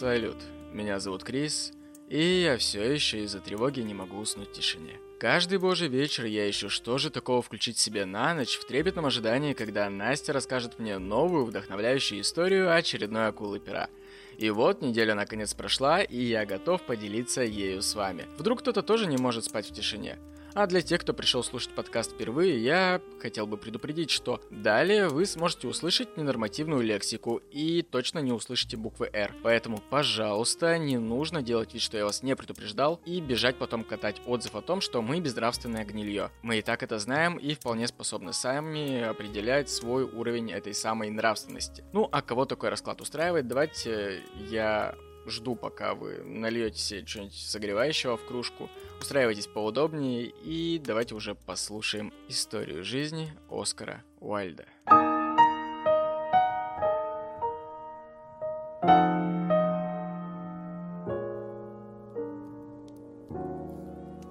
Салют, меня зовут Крис, и я все еще из-за тревоги не могу уснуть в тишине. Каждый божий вечер я ищу, что же такого включить себе на ночь в трепетном ожидании, когда Настя расскажет мне новую вдохновляющую историю очередной акулы пера. И вот неделя наконец прошла, и я готов поделиться ею с вами. Вдруг кто-то тоже не может спать в тишине. А для тех, кто пришел слушать подкаст впервые, я хотел бы предупредить, что далее вы сможете услышать ненормативную лексику и точно не услышите буквы R. Поэтому, пожалуйста, не нужно делать вид, что я вас не предупреждал и бежать потом катать отзыв о том, что мы безнравственное гнилье. Мы и так это знаем и вполне способны сами определять свой уровень этой самой нравственности. Ну, а кого такой расклад устраивает, давайте я жду, пока вы нальете себе что-нибудь согревающего в кружку, устраивайтесь поудобнее и давайте уже послушаем историю жизни Оскара Уайльда.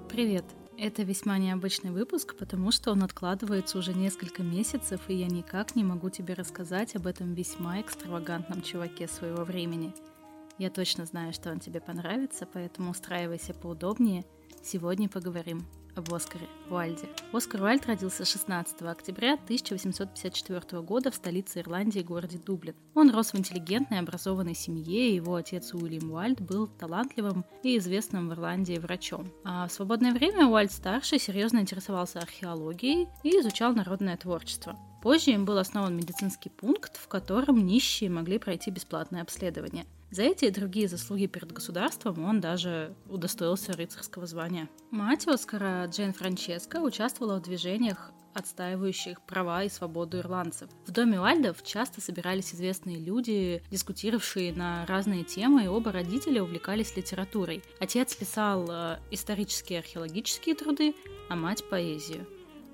Привет! Это весьма необычный выпуск, потому что он откладывается уже несколько месяцев, и я никак не могу тебе рассказать об этом весьма экстравагантном чуваке своего времени – я точно знаю, что он тебе понравится, поэтому устраивайся поудобнее. Сегодня поговорим об Оскаре Уальде. Оскар Уальд родился 16 октября 1854 года в столице Ирландии, городе Дублин. Он рос в интеллигентной, образованной семье, и его отец Уильям Уальд был талантливым и известным в Ирландии врачом. А в свободное время Уальд-старший серьезно интересовался археологией и изучал народное творчество. Позже им был основан медицинский пункт, в котором нищие могли пройти бесплатное обследование – за эти и другие заслуги перед государством он даже удостоился рыцарского звания. Мать Оскара Джейн Франческо участвовала в движениях отстаивающих права и свободу ирландцев. В доме Уальдов часто собирались известные люди, дискутировавшие на разные темы, и оба родителя увлекались литературой. Отец писал э, исторические археологические труды, а мать – поэзию.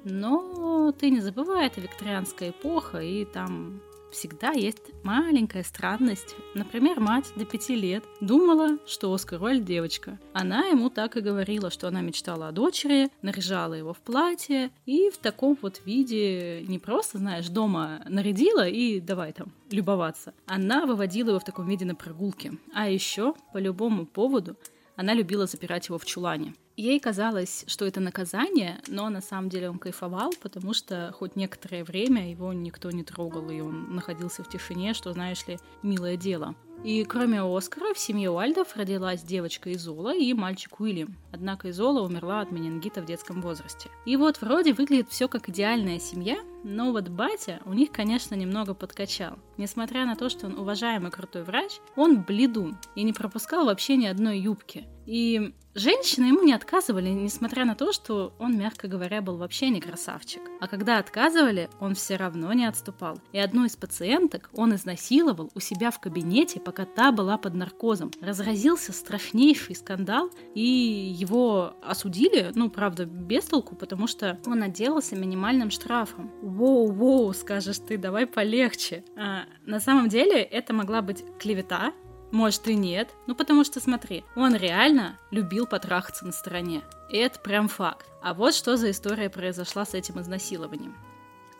Но ты не забывай, это викторианская эпоха, и там всегда есть маленькая странность. Например, мать до пяти лет думала, что Оскар Уайльд девочка. Она ему так и говорила, что она мечтала о дочери, наряжала его в платье и в таком вот виде не просто, знаешь, дома нарядила и давай там любоваться. Она выводила его в таком виде на прогулки. А еще по любому поводу она любила запирать его в чулане. Ей казалось, что это наказание, но на самом деле он кайфовал, потому что хоть некоторое время его никто не трогал, и он находился в тишине, что, знаешь ли, милое дело. И кроме Оскара, в семье Уальдов родилась девочка Изола и мальчик Уильям. Однако Изола умерла от менингита в детском возрасте. И вот вроде выглядит все как идеальная семья, но вот батя у них, конечно, немного подкачал. Несмотря на то, что он уважаемый крутой врач, он бледун и не пропускал вообще ни одной юбки. И женщины ему не отказывали, несмотря на то, что он, мягко говоря, был вообще не красавчик. А когда отказывали, он все равно не отступал. И одну из пациенток он изнасиловал у себя в кабинете, пока та была под наркозом. Разразился страшнейший скандал, и его осудили, ну, правда, без толку, потому что он отделался минимальным штрафом. Воу-воу, скажешь ты, давай полегче. А, на самом деле это могла быть клевета, может и нет. Ну потому что смотри, он реально любил потрахаться на стороне. И это прям факт. А вот что за история произошла с этим изнасилованием.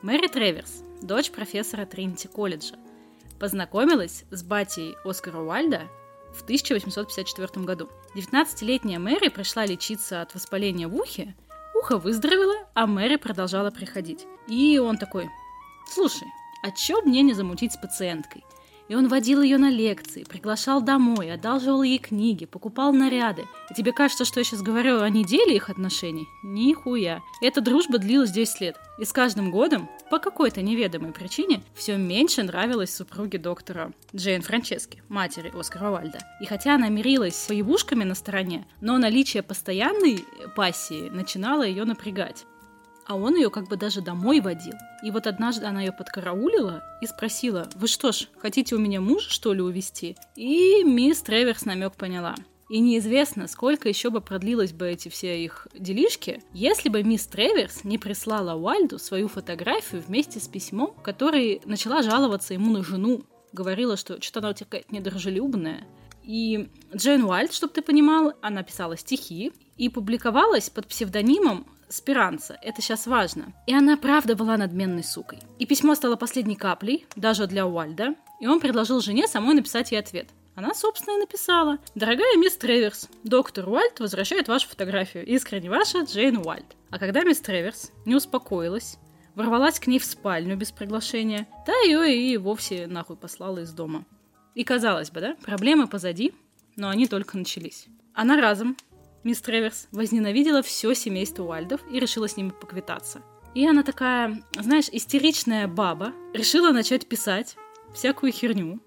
Мэри Треверс, дочь профессора Тринити колледжа, познакомилась с батей Оскара Уальда в 1854 году. 19-летняя Мэри пришла лечиться от воспаления в ухе, ухо выздоровело, а Мэри продолжала приходить. И он такой, слушай, а чё мне не замутить с пациенткой? И он водил ее на лекции, приглашал домой, одалживал ей книги, покупал наряды. И тебе кажется, что я сейчас говорю о неделе их отношений? Нихуя. Эта дружба длилась 10 лет. И с каждым годом, по какой-то неведомой причине, все меньше нравилось супруге доктора Джейн Франчески, матери Оскара Вальда. И хотя она мирилась с появушками на стороне, но наличие постоянной пассии начинало ее напрягать а он ее как бы даже домой водил. И вот однажды она ее подкараулила и спросила, «Вы что ж, хотите у меня мужа, что ли, увести? И мисс Треверс намек поняла. И неизвестно, сколько еще бы продлилось бы эти все их делишки, если бы мисс Треверс не прислала Уальду свою фотографию вместе с письмом, который начала жаловаться ему на жену. Говорила, что что-то она какая-то недружелюбная. И Джейн Уальд, чтобы ты понимал, она писала стихи и публиковалась под псевдонимом Спиранца. Это сейчас важно. И она правда была надменной сукой. И письмо стало последней каплей, даже для Уальда, и он предложил жене самой написать ей ответ. Она, собственно, и написала. «Дорогая мисс Треверс, доктор Уальт возвращает вашу фотографию. Искренне ваша Джейн Уальт». А когда мисс Треверс не успокоилась, ворвалась к ней в спальню без приглашения, та ее и вовсе нахуй послала из дома. И казалось бы, да, проблемы позади, но они только начались. Она разом, мисс Треверс, возненавидела все семейство Уальдов и решила с ними поквитаться. И она такая, знаешь, истеричная баба, решила начать писать всякую херню,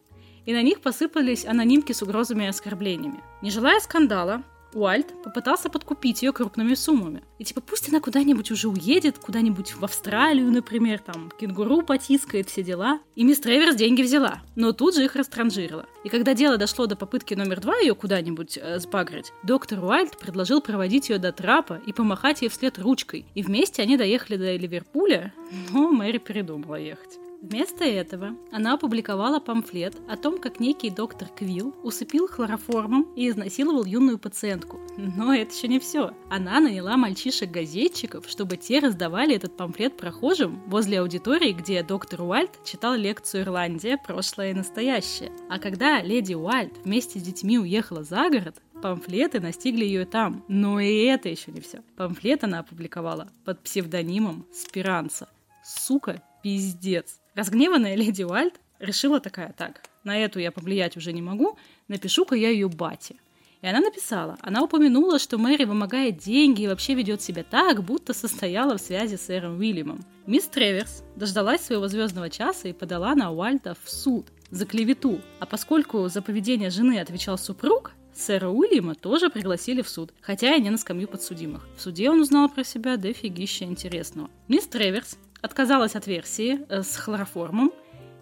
и на них посыпались анонимки с угрозами и оскорблениями. Не желая скандала, Уальт попытался подкупить ее крупными суммами. И типа пусть она куда-нибудь уже уедет, куда-нибудь в Австралию, например, там кенгуру потискает, все дела. И мисс Треверс деньги взяла, но тут же их растранжирила. И когда дело дошло до попытки номер два ее куда-нибудь э, сбагрить, доктор Уальт предложил проводить ее до трапа и помахать ей вслед ручкой. И вместе они доехали до Ливерпуля, но Мэри передумала ехать. Вместо этого она опубликовала памфлет о том, как некий доктор Квилл усыпил хлороформом и изнасиловал юную пациентку. Но это еще не все. Она наняла мальчишек-газетчиков, чтобы те раздавали этот памфлет прохожим возле аудитории, где доктор Уальт читал лекцию «Ирландия. Прошлое и настоящее». А когда леди Уальт вместе с детьми уехала за город, Памфлеты настигли ее там. Но и это еще не все. Памфлет она опубликовала под псевдонимом Спиранца. Сука, пиздец. Разгневанная леди Уальт решила такая, так, на эту я повлиять уже не могу, напишу-ка я ее бате. И она написала, она упомянула, что Мэри вымогает деньги и вообще ведет себя так, будто состояла в связи с сэром Уильямом. Мисс Треверс дождалась своего звездного часа и подала на Уальта в суд за клевету. А поскольку за поведение жены отвечал супруг, сэра Уильяма тоже пригласили в суд, хотя и не на скамью подсудимых. В суде он узнал про себя дофигища интересного. Мисс Треверс отказалась от версии э, с хлороформом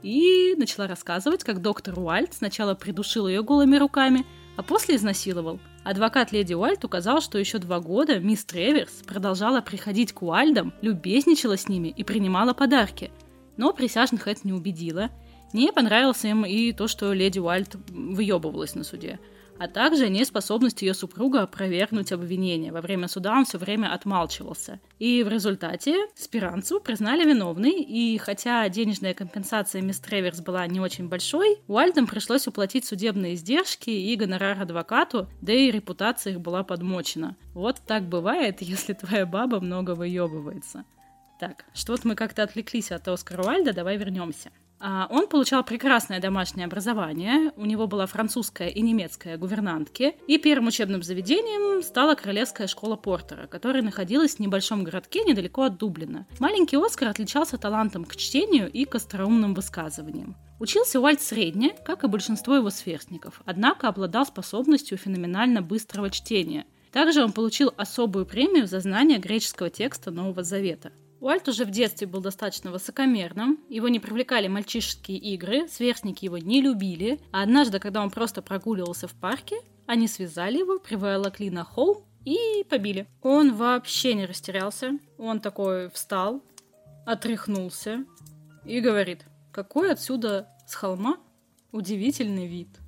и начала рассказывать, как доктор Уальт сначала придушил ее голыми руками, а после изнасиловал. Адвокат леди Уальт указал, что еще два года мисс Треверс продолжала приходить к Уальдам, любезничала с ними и принимала подарки. Но присяжных это не убедило. Не понравилось им и то, что леди Уальт выебывалась на суде – а также неспособность ее супруга опровергнуть обвинение. Во время суда он все время отмалчивался. И в результате Спиранцу признали виновной, и хотя денежная компенсация мисс Треверс была не очень большой, Уальдам пришлось уплатить судебные издержки и гонорар адвокату, да и репутация их была подмочена. Вот так бывает, если твоя баба много выебывается. Так, что-то мы как-то отвлеклись от Оскара Уальда, давай вернемся. А, он получал прекрасное домашнее образование, у него была французская и немецкая гувернантки, и первым учебным заведением стала Королевская школа Портера, которая находилась в небольшом городке недалеко от Дублина. Маленький Оскар отличался талантом к чтению и к остроумным высказываниям. Учился Уальт средне, как и большинство его сверстников, однако обладал способностью феноменально быстрого чтения. Также он получил особую премию за знание греческого текста Нового Завета. Уальт уже в детстве был достаточно высокомерным, его не привлекали мальчишеские игры, сверстники его не любили, а однажды, когда он просто прогуливался в парке, они связали его, приволокли на холм и побили. Он вообще не растерялся, он такой встал, отряхнулся и говорит, какой отсюда с холма удивительный вид –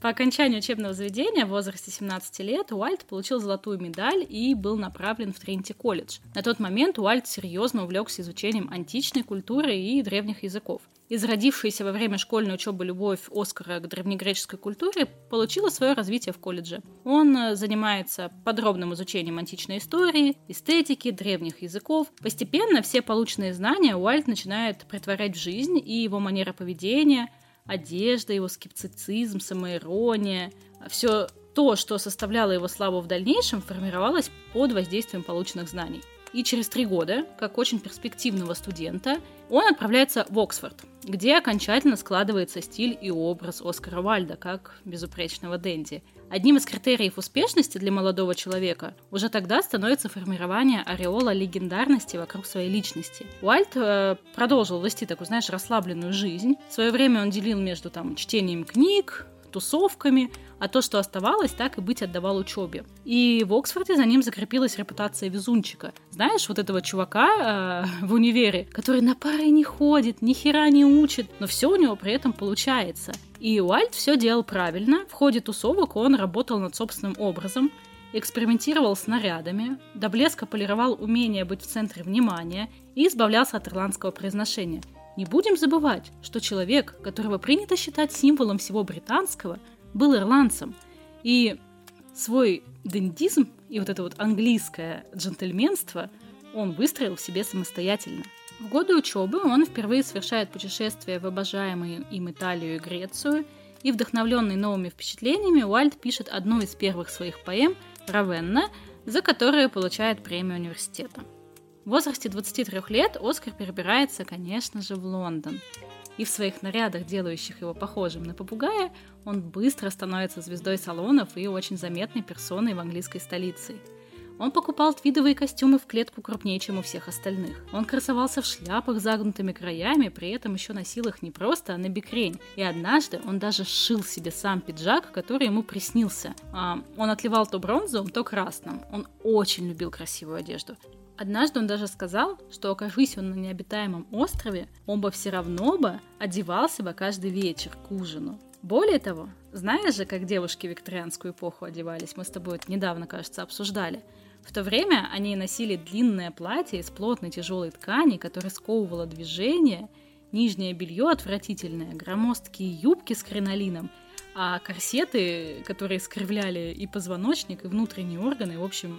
по окончанию учебного заведения в возрасте 17 лет Уальт получил золотую медаль и был направлен в Тринити-колледж. На тот момент Уальт серьезно увлекся изучением античной культуры и древних языков. Изродившаяся во время школьной учебы любовь Оскара к древнегреческой культуре получила свое развитие в колледже. Он э, занимается подробным изучением античной истории, эстетики, древних языков. Постепенно все полученные знания Уальт начинает притворять в жизнь, и его манера поведения – одежда, его скептицизм, самоирония, все то, что составляло его славу в дальнейшем, формировалось под воздействием полученных знаний. И через три года, как очень перспективного студента, он отправляется в Оксфорд, где окончательно складывается стиль и образ Оскара Вальда как безупречного Дэнди. Одним из критериев успешности для молодого человека уже тогда становится формирование ореола легендарности вокруг своей личности. Уальд э, продолжил вести такую, знаешь, расслабленную жизнь. В свое время он делил между там чтением книг, тусовками, а то, что оставалось, так и быть отдавал учебе. И в Оксфорде за ним закрепилась репутация везунчика. Знаешь, вот этого чувака э, в универе, который на пары не ходит, ни хера не учит, но все у него при этом получается. И Уальт все делал правильно. В ходе тусовок он работал над собственным образом, экспериментировал с нарядами, до блеска полировал умение быть в центре внимания и избавлялся от ирландского произношения. Не будем забывать, что человек, которого принято считать символом всего британского – был ирландцем. И свой дендизм и вот это вот английское джентльменство он выстроил в себе самостоятельно. В годы учебы он впервые совершает путешествие в обожаемые им Италию и Грецию, и вдохновленный новыми впечатлениями Уальд пишет одну из первых своих поэм «Равенна», за которую получает премию университета. В возрасте 23 лет Оскар перебирается, конечно же, в Лондон. И в своих нарядах, делающих его похожим на попугая, он быстро становится звездой салонов и очень заметной персоной в английской столице. Он покупал твидовые костюмы в клетку крупнее, чем у всех остальных. Он красовался в шляпах с загнутыми краями, при этом еще носил их не просто, а на бикрень. И однажды он даже сшил себе сам пиджак, который ему приснился. А, он отливал то бронзовым, то красным. Он очень любил красивую одежду. Однажды он даже сказал, что окажись он на необитаемом острове, он бы все равно бы одевался бы каждый вечер к ужину. Более того, знаешь же, как девушки викторианскую эпоху одевались? Мы с тобой это недавно, кажется, обсуждали. В то время они носили длинное платье из плотной тяжелой ткани, которое сковывало движение, нижнее белье отвратительное, громоздкие юбки с кринолином, а корсеты, которые скривляли и позвоночник, и внутренние органы, в общем,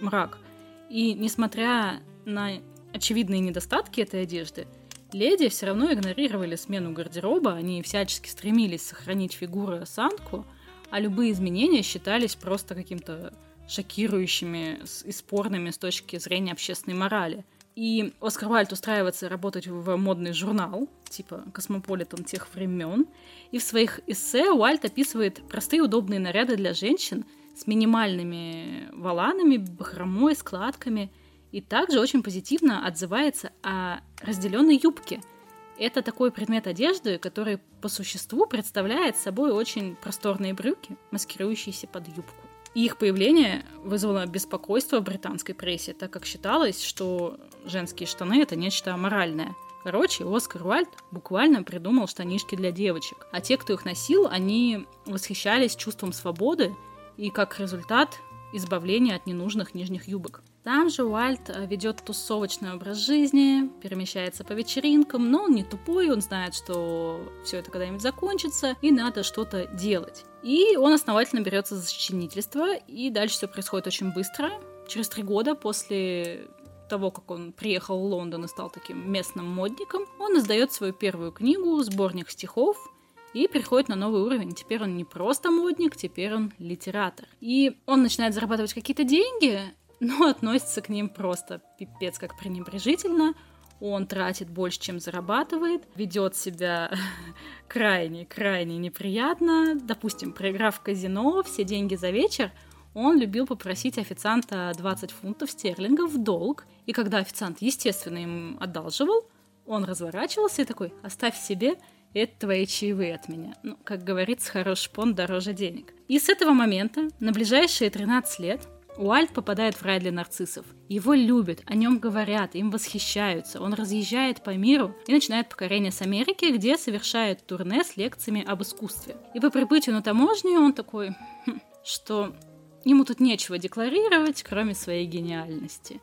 мрак – и несмотря на очевидные недостатки этой одежды, леди все равно игнорировали смену гардероба, они всячески стремились сохранить фигуру и осанку, а любые изменения считались просто каким-то шокирующими и спорными с точки зрения общественной морали. И Оскар Уайльд устраивается работать в модный журнал, типа «Космополитен» тех времен, и в своих эссе Уайльд описывает простые удобные наряды для женщин – с минимальными воланами, бахромой, складками. И также очень позитивно отзывается о разделенной юбке. Это такой предмет одежды, который по существу представляет собой очень просторные брюки, маскирующиеся под юбку. Их появление вызвало беспокойство в британской прессе, так как считалось, что женские штаны — это нечто аморальное. Короче, Оскар Уальд буквально придумал штанишки для девочек. А те, кто их носил, они восхищались чувством свободы и как результат избавление от ненужных нижних юбок. Там же Уальт э, ведет тусовочный образ жизни, перемещается по вечеринкам, но он не тупой, он знает, что все это когда-нибудь закончится, и надо что-то делать. И он основательно берется за сочинительство, и дальше все происходит очень быстро. Через три года после того, как он приехал в Лондон и стал таким местным модником, он издает свою первую книгу, сборник стихов, и переходит на новый уровень. Теперь он не просто модник, теперь он литератор. И он начинает зарабатывать какие-то деньги, но относится к ним просто пипец как пренебрежительно. Он тратит больше, чем зарабатывает, ведет себя крайне-крайне неприятно. Допустим, проиграв в казино все деньги за вечер, он любил попросить официанта 20 фунтов стерлингов в долг, и когда официант, естественно, им одалживал, он разворачивался и такой, оставь себе, это твои чаевые от меня. Ну, как говорится, хороший пон дороже денег. И с этого момента, на ближайшие 13 лет, Уальд попадает в рай для нарциссов. Его любят, о нем говорят, им восхищаются. Он разъезжает по миру и начинает покорение с Америки, где совершает турне с лекциями об искусстве. И по прибытию на таможню он такой, хм, что ему тут нечего декларировать, кроме своей гениальности.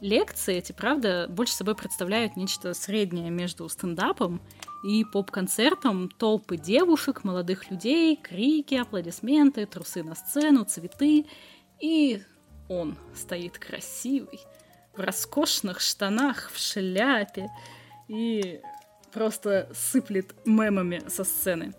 Лекции эти, правда, больше собой представляют нечто среднее между стендапом и поп-концертом толпы девушек, молодых людей, крики, аплодисменты, трусы на сцену, цветы. И он стоит красивый, в роскошных штанах, в шляпе и просто сыплет мемами со сцены.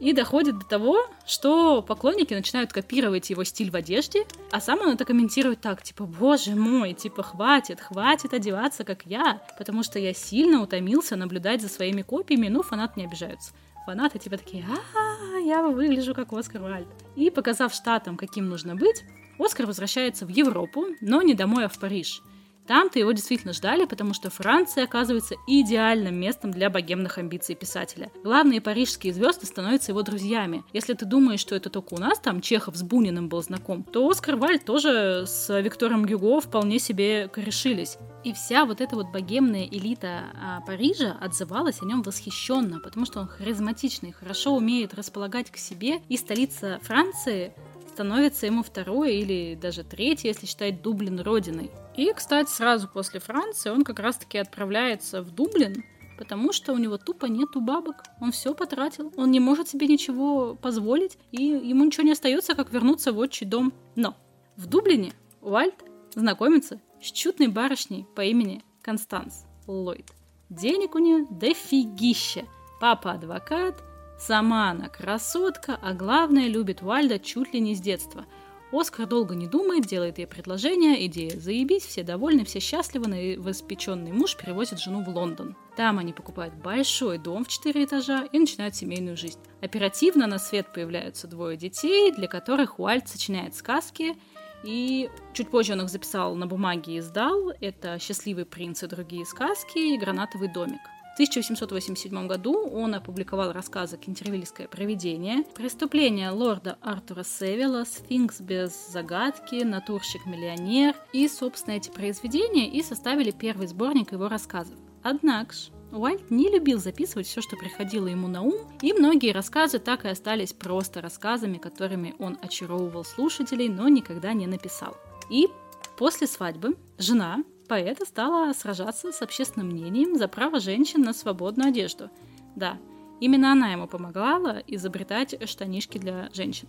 И доходит до того, что поклонники начинают копировать его стиль в одежде, а сам он это комментирует так, типа, боже мой, типа, хватит, хватит одеваться, как я, потому что я сильно утомился наблюдать за своими копиями, ну, фанаты не обижаются. Фанаты типа такие, а, я выгляжу как Оскар Вальд. И показав штатам, каким нужно быть, Оскар возвращается в Европу, но не домой, а в Париж – там-то его действительно ждали, потому что Франция оказывается идеальным местом для богемных амбиций писателя. Главные парижские звезды становятся его друзьями. Если ты думаешь, что это только у нас там Чехов с Буниным был знаком, то Оскар Вальд тоже с Виктором Гюго вполне себе корешились. И вся вот эта вот богемная элита а, Парижа отзывалась о нем восхищенно, потому что он харизматичный, хорошо умеет располагать к себе, и столица Франции становится ему второй или даже третий, если считать Дублин родиной. И, кстати, сразу после Франции он как раз-таки отправляется в Дублин, потому что у него тупо нету бабок. Он все потратил, он не может себе ничего позволить, и ему ничего не остается, как вернуться в отчий дом. Но в Дублине Уальт знакомится с чудной барышней по имени Констанс Ллойд. Денег у нее дофигища. Папа адвокат, сама она красотка, а главное любит Уальда чуть ли не с детства – Оскар долго не думает, делает ей предложение, идея заебись, все довольны, все счастливы, новоспеченный муж перевозит жену в Лондон. Там они покупают большой дом в четыре этажа и начинают семейную жизнь. Оперативно на свет появляются двое детей, для которых Уальт сочиняет сказки, и чуть позже он их записал на бумаге и издал. Это «Счастливый принц» и другие сказки и «Гранатовый домик». В 1887 году он опубликовал рассказы «Кентервильское провидение», «Преступление лорда Артура Севилла», «Сфинкс без загадки», «Натурщик-миллионер» и, собственно, эти произведения и составили первый сборник его рассказов. Однако ж, Уальт не любил записывать все, что приходило ему на ум, и многие рассказы так и остались просто рассказами, которыми он очаровывал слушателей, но никогда не написал. И после свадьбы жена, поэта стала сражаться с общественным мнением за право женщин на свободную одежду. Да, именно она ему помогала изобретать штанишки для женщин.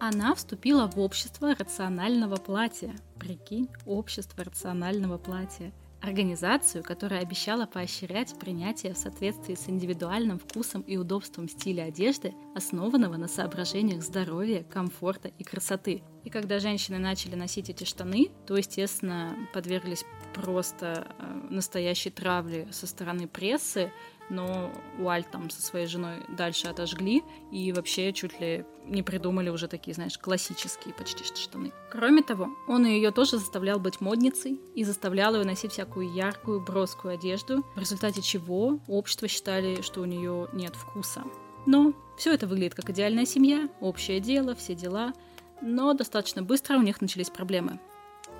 Она вступила в общество рационального платья. Прикинь, общество рационального платья – Организацию, которая обещала поощрять принятие в соответствии с индивидуальным вкусом и удобством стиля одежды, основанного на соображениях здоровья, комфорта и красоты. И когда женщины начали носить эти штаны, то, естественно, подверглись просто э, настоящей травле со стороны прессы, но Уальт там со своей женой дальше отожгли и вообще чуть ли не придумали уже такие, знаешь, классические почти штаны. Кроме того, он ее тоже заставлял быть модницей и заставлял ее носить всякую яркую, броскую одежду, в результате чего общество считали, что у нее нет вкуса. Но все это выглядит как идеальная семья, общее дело, все дела, но достаточно быстро у них начались проблемы.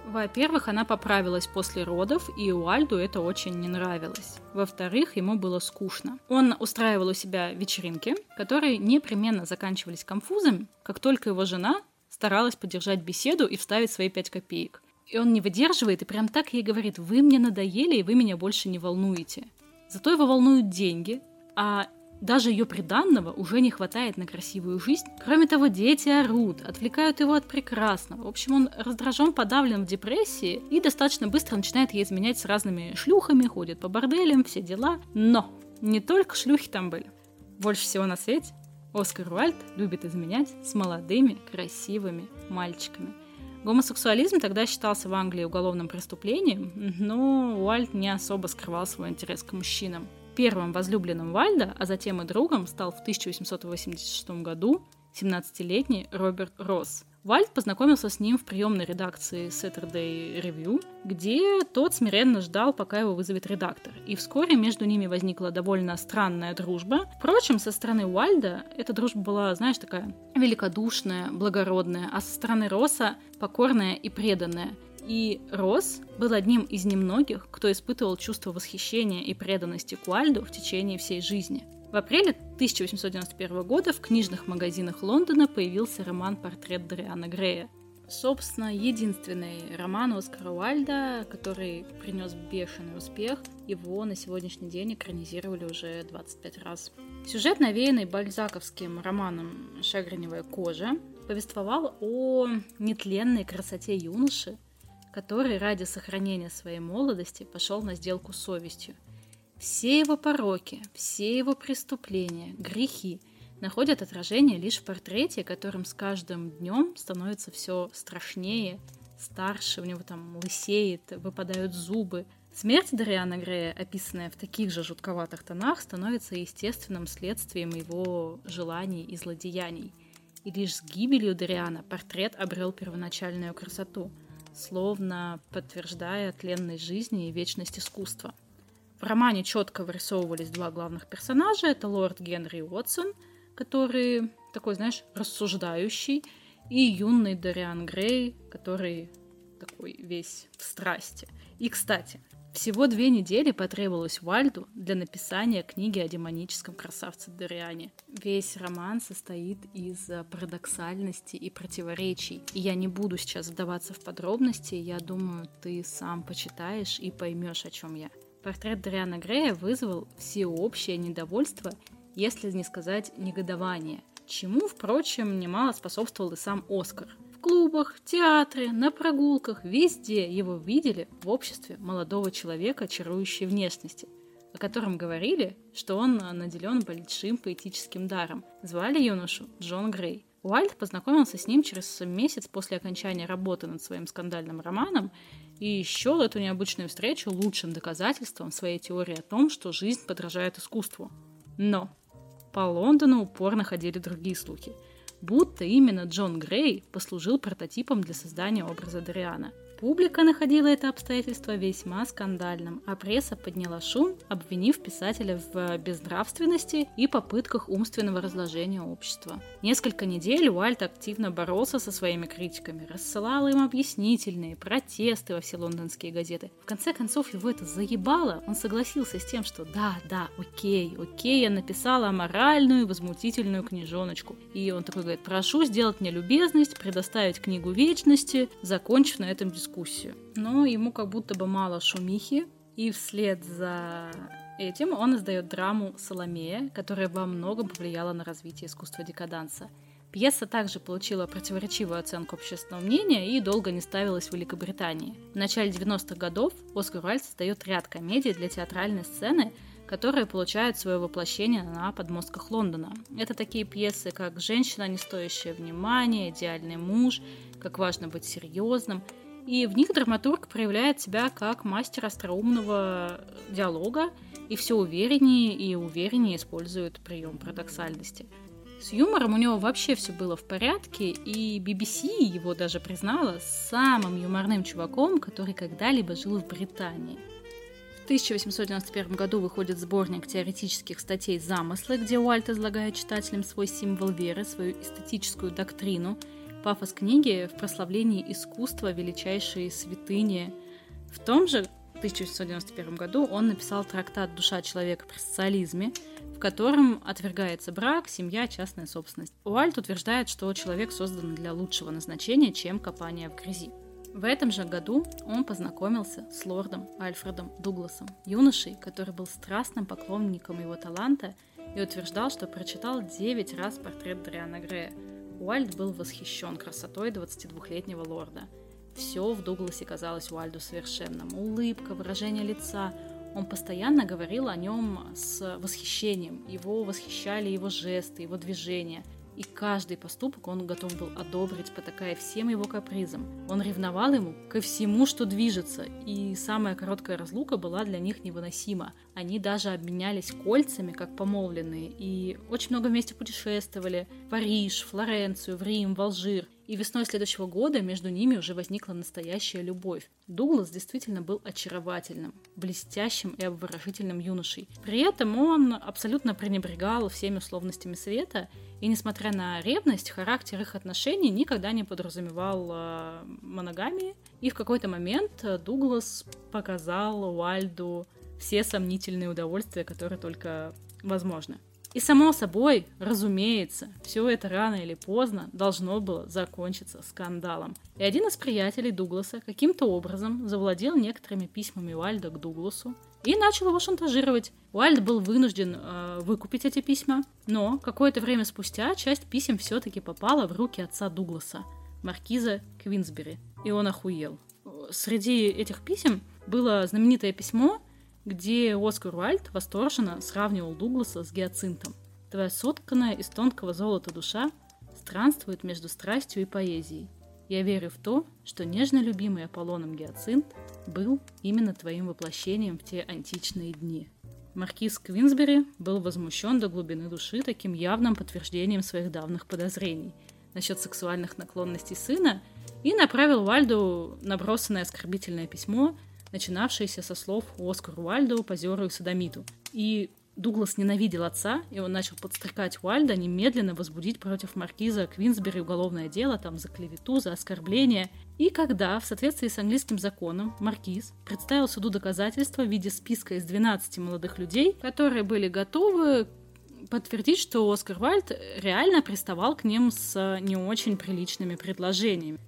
Во-первых, она поправилась после родов, и Уальду это очень не нравилось. Во-вторых, ему было скучно. Он устраивал у себя вечеринки, которые непременно заканчивались конфузами, как только его жена старалась поддержать беседу и вставить свои пять копеек. И он не выдерживает и прям так ей говорит, вы мне надоели и вы меня больше не волнуете. Зато его волнуют деньги, а даже ее приданного уже не хватает на красивую жизнь. Кроме того, дети орут, отвлекают его от прекрасного. В общем, он раздражен, подавлен в депрессии и достаточно быстро начинает ей изменять с разными шлюхами, ходит по борделям, все дела. Но не только шлюхи там были. Больше всего на свете Оскар Уальд любит изменять с молодыми, красивыми мальчиками. Гомосексуализм тогда считался в Англии уголовным преступлением, но Уальд не особо скрывал свой интерес к мужчинам. Первым возлюбленным Вальда, а затем и другом, стал в 1886 году 17-летний Роберт Росс. Вальд познакомился с ним в приемной редакции Saturday Review, где тот смиренно ждал, пока его вызовет редактор. И вскоре между ними возникла довольно странная дружба. Впрочем, со стороны Уальда эта дружба была, знаешь, такая великодушная, благородная, а со стороны Росса покорная и преданная. И Росс был одним из немногих, кто испытывал чувство восхищения и преданности Куальду в течение всей жизни. В апреле 1891 года в книжных магазинах Лондона появился роман «Портрет Дриана Грея». Собственно, единственный роман Оскара Уальда, который принес бешеный успех. Его на сегодняшний день экранизировали уже 25 раз. Сюжет, навеянный бальзаковским романом «Шагреневая кожа», повествовал о нетленной красоте юноши, который ради сохранения своей молодости пошел на сделку с совестью. Все его пороки, все его преступления, грехи находят отражение лишь в портрете, которым с каждым днем становится все страшнее, старше, у него там лысеет, выпадают зубы. Смерть Дариана Грея, описанная в таких же жутковатых тонах, становится естественным следствием его желаний и злодеяний. И лишь с гибелью Дариана портрет обрел первоначальную красоту – словно подтверждая тленность жизни и вечность искусства. В романе четко вырисовывались два главных персонажа. Это лорд Генри Уотсон, который такой, знаешь, рассуждающий, и юный Дориан Грей, который такой весь в страсти. И, кстати, всего две недели потребовалось Вальду для написания книги о демоническом красавце Дориане. Весь роман состоит из э, парадоксальности и противоречий. И я не буду сейчас вдаваться в подробности, я думаю, ты сам почитаешь и поймешь, о чем я. Портрет Дариана Грея вызвал всеобщее недовольство, если не сказать негодование, чему, впрочем, немало способствовал и сам Оскар. Клубах, театре, на прогулках, везде его видели в обществе молодого человека чарующей внешности, о котором говорили, что он наделен большим поэтическим даром. Звали юношу Джон Грей. Уайльд познакомился с ним через месяц после окончания работы над своим скандальным романом и счел эту необычную встречу лучшим доказательством своей теории о том, что жизнь подражает искусству. Но по Лондону упорно ходили другие слухи, будто именно Джон Грей послужил прототипом для создания образа Дариана – Публика находила это обстоятельство весьма скандальным, а пресса подняла шум, обвинив писателя в безнравственности и попытках умственного разложения общества. Несколько недель Уальт активно боролся со своими критиками, рассылал им объяснительные, протесты во все лондонские газеты. В конце концов его это заебало, он согласился с тем, что да, да, окей, окей, я написала моральную возмутительную книжоночку. И он такой говорит, прошу сделать мне любезность, предоставить книгу вечности, закончив на этом дискуссию дискуссию. Но ему как будто бы мало шумихи, и вслед за этим он издает драму «Соломея», которая во многом повлияла на развитие искусства декаданса. Пьеса также получила противоречивую оценку общественного мнения и долго не ставилась в Великобритании. В начале 90-х годов Оскар Уайльд создает ряд комедий для театральной сцены, которые получают свое воплощение на подмостках Лондона. Это такие пьесы, как «Женщина, не стоящая внимания», «Идеальный муж», «Как важно быть серьезным», и в них драматург проявляет себя как мастер остроумного диалога и все увереннее и увереннее использует прием парадоксальности. С юмором у него вообще все было в порядке, и BBC его даже признала самым юморным чуваком, который когда-либо жил в Британии. В 1891 году выходит сборник теоретических статей «Замыслы», где Уальт излагает читателям свой символ веры, свою эстетическую доктрину – Пафос книги в прославлении искусства величайшей святыни. В том же 1991 году он написал трактат «Душа человека при социализме», в котором отвергается брак, семья, частная собственность. Уальт утверждает, что человек создан для лучшего назначения, чем копание в грязи. В этом же году он познакомился с лордом Альфредом Дугласом, юношей, который был страстным поклонником его таланта и утверждал, что прочитал 9 раз портрет Дриана Грея – Уальд был восхищен красотой 22-летнего лорда. Все в Дугласе казалось Уальду совершенным. Улыбка, выражение лица. Он постоянно говорил о нем с восхищением. Его восхищали его жесты, его движения – и каждый поступок он готов был одобрить, потакая всем его капризам. Он ревновал ему ко всему, что движется, и самая короткая разлука была для них невыносима. Они даже обменялись кольцами, как помолвленные, и очень много вместе путешествовали. Париж, Флоренцию, в Рим, в Алжир. И весной следующего года между ними уже возникла настоящая любовь. Дуглас действительно был очаровательным, блестящим и обворожительным юношей. При этом он абсолютно пренебрегал всеми условностями света и, несмотря на ревность, характер их отношений никогда не подразумевал э, моногамии. И в какой-то момент Дуглас показал Уальду все сомнительные удовольствия, которые только возможны. И само собой, разумеется, все это рано или поздно должно было закончиться скандалом. И один из приятелей Дугласа каким-то образом завладел некоторыми письмами Уальда к Дугласу и начал его шантажировать. Уальд был вынужден э, выкупить эти письма, но какое-то время спустя часть писем все-таки попала в руки отца Дугласа, маркиза Квинсбери, и он охуел. Среди этих писем было знаменитое письмо, где Оскар Уальд восторженно сравнивал Дугласа с гиацинтом. Твоя сотканная из тонкого золота душа странствует между страстью и поэзией. Я верю в то, что нежно любимый Аполлоном гиацинт был именно твоим воплощением в те античные дни. Маркиз Квинсбери был возмущен до глубины души таким явным подтверждением своих давних подозрений насчет сексуальных наклонностей сына и направил Вальду набросанное оскорбительное письмо, начинавшиеся со слов Оскар Уальду, позеру и садомиту. И Дуглас ненавидел отца, и он начал подстрекать Уальда немедленно возбудить против маркиза Квинсбери уголовное дело там за клевету, за оскорбление. И когда, в соответствии с английским законом, маркиз представил суду доказательства в виде списка из 12 молодых людей, которые были готовы подтвердить, что Оскар Вальд реально приставал к ним с не очень приличными предложениями.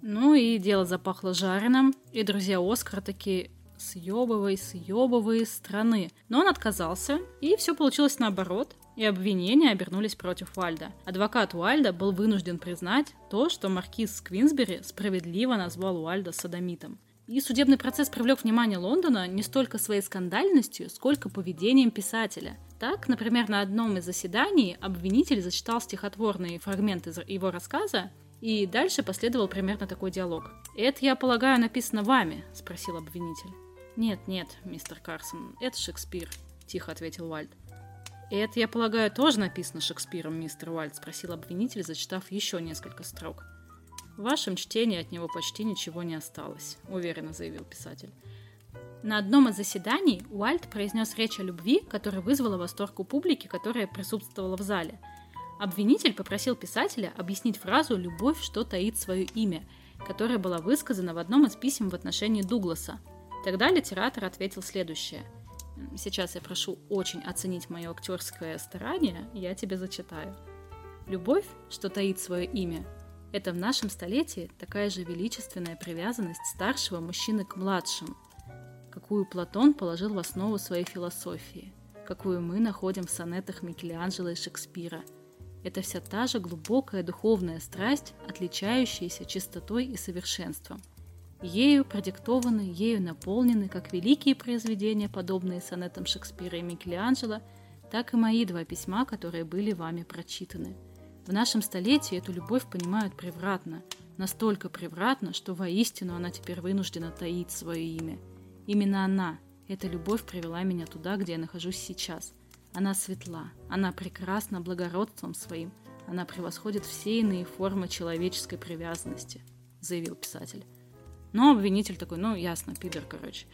Ну и дело запахло жареным, и друзья Оскара такие съебывай, съебывай страны. Но он отказался, и все получилось наоборот и обвинения обернулись против Уальда. Адвокат Уальда был вынужден признать то, что маркиз Квинсбери справедливо назвал Уальда садомитом. И судебный процесс привлек внимание Лондона не столько своей скандальностью, сколько поведением писателя. Так, например, на одном из заседаний обвинитель зачитал стихотворный фрагмент из его рассказа, и дальше последовал примерно такой диалог. «Это, я полагаю, написано вами?» – спросил обвинитель. «Нет, нет, мистер Карсон, это Шекспир», – тихо ответил Уальд. «И это, я полагаю, тоже написано Шекспиром, мистер Уальд?» – спросил обвинитель, зачитав еще несколько строк. «В вашем чтении от него почти ничего не осталось», – уверенно заявил писатель. На одном из заседаний Уальд произнес речь о любви, которая вызвала восторг у публики, которая присутствовала в зале. Обвинитель попросил писателя объяснить фразу «любовь, что таит свое имя», которая была высказана в одном из писем в отношении Дугласа. Тогда литератор ответил следующее – Сейчас я прошу очень оценить мое актерское старание, я тебе зачитаю. Любовь, что таит свое имя, это в нашем столетии такая же величественная привязанность старшего мужчины к младшим, какую Платон положил в основу своей философии, какую мы находим в сонетах Микеланджело и Шекспира. Это вся та же глубокая духовная страсть, отличающаяся чистотой и совершенством – ею продиктованы, ею наполнены как великие произведения, подобные сонетам Шекспира и Микеланджело, так и мои два письма, которые были вами прочитаны. В нашем столетии эту любовь понимают превратно, настолько превратно, что воистину она теперь вынуждена таить свое имя. Именно она, эта любовь привела меня туда, где я нахожусь сейчас. Она светла, она прекрасна благородством своим, она превосходит все иные формы человеческой привязанности, заявил писатель. Но обвинитель такой, ну, ясно, пидор, короче.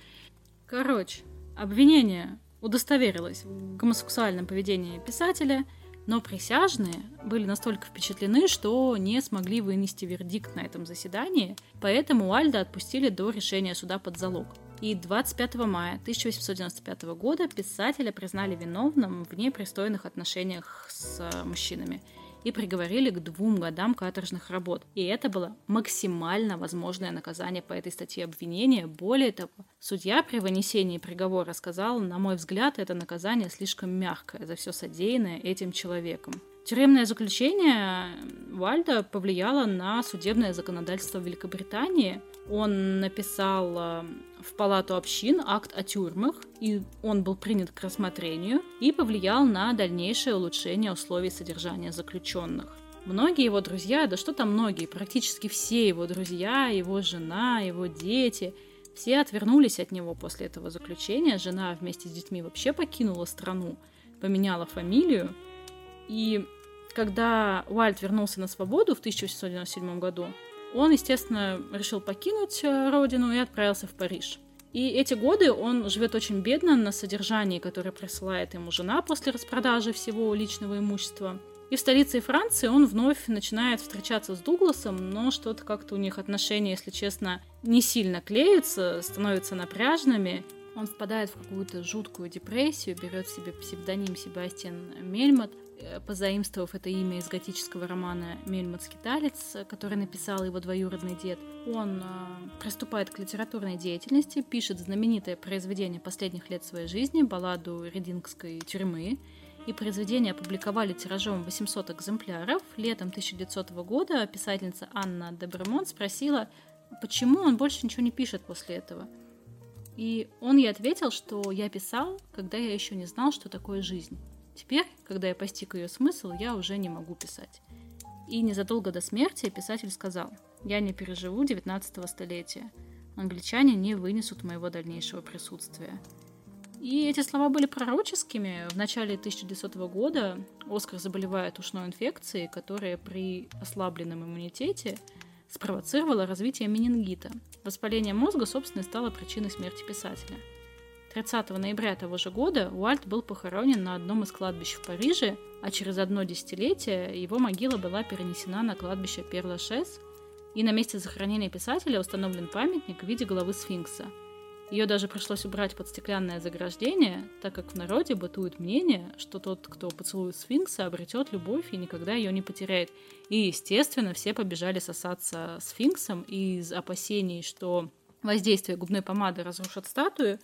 Короче, обвинение удостоверилось в гомосексуальном поведении писателя, но присяжные были настолько впечатлены, что не смогли вынести вердикт на этом заседании, поэтому Уальда отпустили до решения суда под залог. И 25 мая 1895 года писателя признали виновным в непристойных отношениях с мужчинами – и приговорили к двум годам каторжных работ. И это было максимально возможное наказание по этой статье обвинения. Более того, судья при вынесении приговора сказал, на мой взгляд, это наказание слишком мягкое за все содеянное этим человеком. Тюремное заключение Вальда повлияло на судебное законодательство Великобритании. Он написал э, в Палату общин акт о тюрьмах, и он был принят к рассмотрению и повлиял на дальнейшее улучшение условий содержания заключенных. Многие его друзья, да что там многие, практически все его друзья, его жена, его дети, все отвернулись от него после этого заключения. Жена вместе с детьми вообще покинула страну, поменяла фамилию. И когда Уайльд вернулся на свободу в 1897 году, он, естественно, решил покинуть э, родину и отправился в Париж. И эти годы он живет очень бедно на содержании, которое присылает ему жена после распродажи всего личного имущества. И в столице Франции он вновь начинает встречаться с Дугласом, но что-то как-то у них отношения, если честно, не сильно клеятся, становятся напряжными. Он впадает в какую-то жуткую депрессию, берет себе псевдоним Себастьян Мельмот, позаимствовав это имя из готического романа «Мельмот Скиталец», который написал его двоюродный дед, он э, приступает к литературной деятельности, пишет знаменитое произведение последних лет своей жизни, балладу Редингской тюрьмы, и произведение опубликовали тиражом 800 экземпляров. Летом 1900 года писательница Анна Дебремонт спросила, почему он больше ничего не пишет после этого. И он ей ответил, что я писал, когда я еще не знал, что такое жизнь. Теперь, когда я постиг ее смысл, я уже не могу писать. И незадолго до смерти писатель сказал, я не переживу 19 столетия. Англичане не вынесут моего дальнейшего присутствия. И эти слова были пророческими. В начале 1900 года Оскар заболевает ушной инфекцией, которая при ослабленном иммунитете спровоцировала развитие менингита. Воспаление мозга, собственно, стало причиной смерти писателя – 30 ноября того же года Уальт был похоронен на одном из кладбищ в Париже, а через одно десятилетие его могила была перенесена на кладбище Перлашес, и на месте захоронения писателя установлен памятник в виде головы сфинкса. Ее даже пришлось убрать под стеклянное заграждение, так как в народе бытует мнение, что тот, кто поцелует сфинкса, обретет любовь и никогда ее не потеряет. И, естественно, все побежали сосаться сфинксом из опасений, что воздействие губной помады разрушат статую,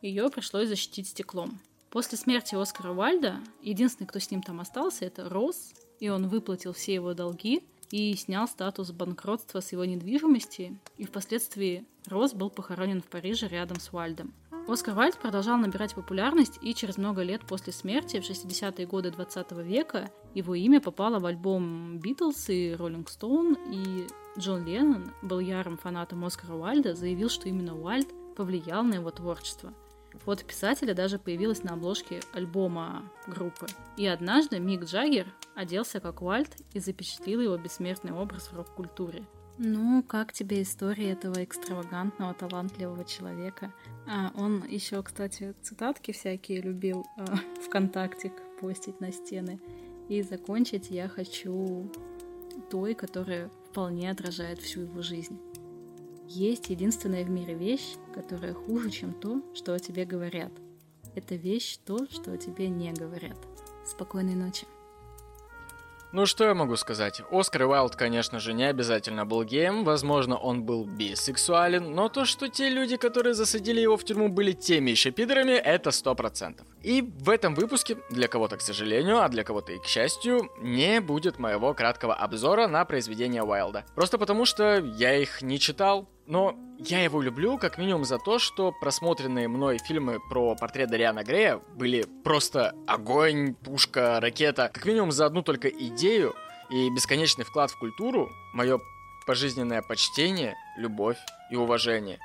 ее пришлось защитить стеклом. После смерти Оскара Вальда единственный, кто с ним там остался, это Росс, и он выплатил все его долги и снял статус банкротства с его недвижимости, и впоследствии Росс был похоронен в Париже рядом с Вальдом. Оскар Вальд продолжал набирать популярность, и через много лет после смерти, в 60-е годы 20 века, его имя попало в альбом Битлз и Роллинг Стоун, и Джон Леннон был ярым фанатом Оскара Вальда, заявил, что именно Уальд повлиял на его творчество – Фото писателя даже появилось на обложке альбома группы. И однажды Мик Джаггер оделся как Уальт и запечатлил его бессмертный образ в рок-культуре. Ну, как тебе история этого экстравагантного, талантливого человека? А, он еще, кстати, цитатки всякие любил э, ВКонтакте постить на стены. И закончить я хочу той, которая вполне отражает всю его жизнь. Есть единственная в мире вещь, которая хуже, чем то, что о тебе говорят. Это вещь то, что о тебе не говорят. Спокойной ночи. Ну что я могу сказать? Оскар Уайлд, конечно же, не обязательно был геем, возможно, он был бисексуален, но то, что те люди, которые засадили его в тюрьму, были теми еще пидорами, это сто процентов. И в этом выпуске, для кого-то, к сожалению, а для кого-то и к счастью, не будет моего краткого обзора на произведения Уайлда. Просто потому, что я их не читал, но я его люблю как минимум за то, что просмотренные мной фильмы про портрет Дариана Грея были просто огонь, пушка, ракета. Как минимум за одну только идею и бесконечный вклад в культуру, мое пожизненное почтение, любовь и уважение.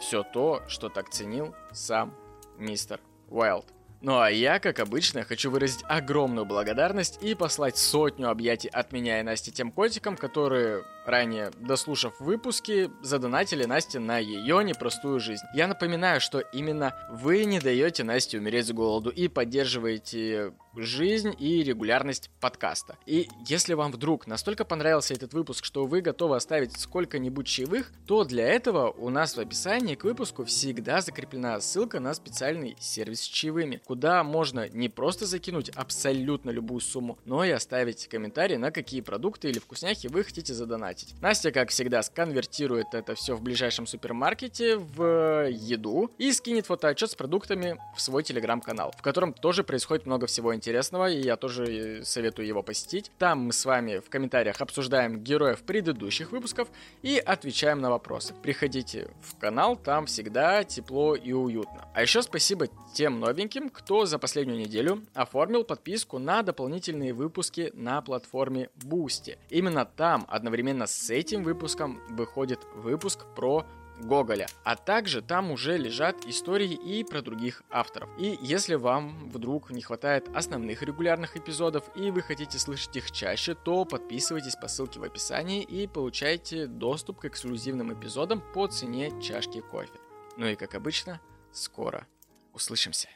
Все то, что так ценил сам мистер Уайлд. Ну а я, как обычно, хочу выразить огромную благодарность и послать сотню объятий от меня и Насти тем котикам, которые ранее, дослушав выпуски, задонатили Насте на ее непростую жизнь. Я напоминаю, что именно вы не даете Насте умереть с голоду и поддерживаете жизнь и регулярность подкаста. И если вам вдруг настолько понравился этот выпуск, что вы готовы оставить сколько-нибудь чаевых, то для этого у нас в описании к выпуску всегда закреплена ссылка на специальный сервис с чаевыми, куда можно не просто закинуть абсолютно любую сумму, но и оставить комментарий на какие продукты или вкусняхи вы хотите задонатить. Настя, как всегда, сконвертирует это все в ближайшем супермаркете в еду и скинет фотоотчет с продуктами в свой телеграм-канал, в котором тоже происходит много всего интересного, и я тоже советую его посетить. Там мы с вами в комментариях обсуждаем героев предыдущих выпусков и отвечаем на вопросы. Приходите в канал, там всегда тепло и уютно. А еще спасибо тем новеньким, кто за последнюю неделю оформил подписку на дополнительные выпуски на платформе Boosty. Именно там одновременно с этим выпуском выходит выпуск про Гоголя, а также там уже лежат истории и про других авторов. И если вам вдруг не хватает основных регулярных эпизодов и вы хотите слышать их чаще, то подписывайтесь по ссылке в описании и получайте доступ к эксклюзивным эпизодам по цене чашки кофе. Ну и как обычно, скоро услышимся.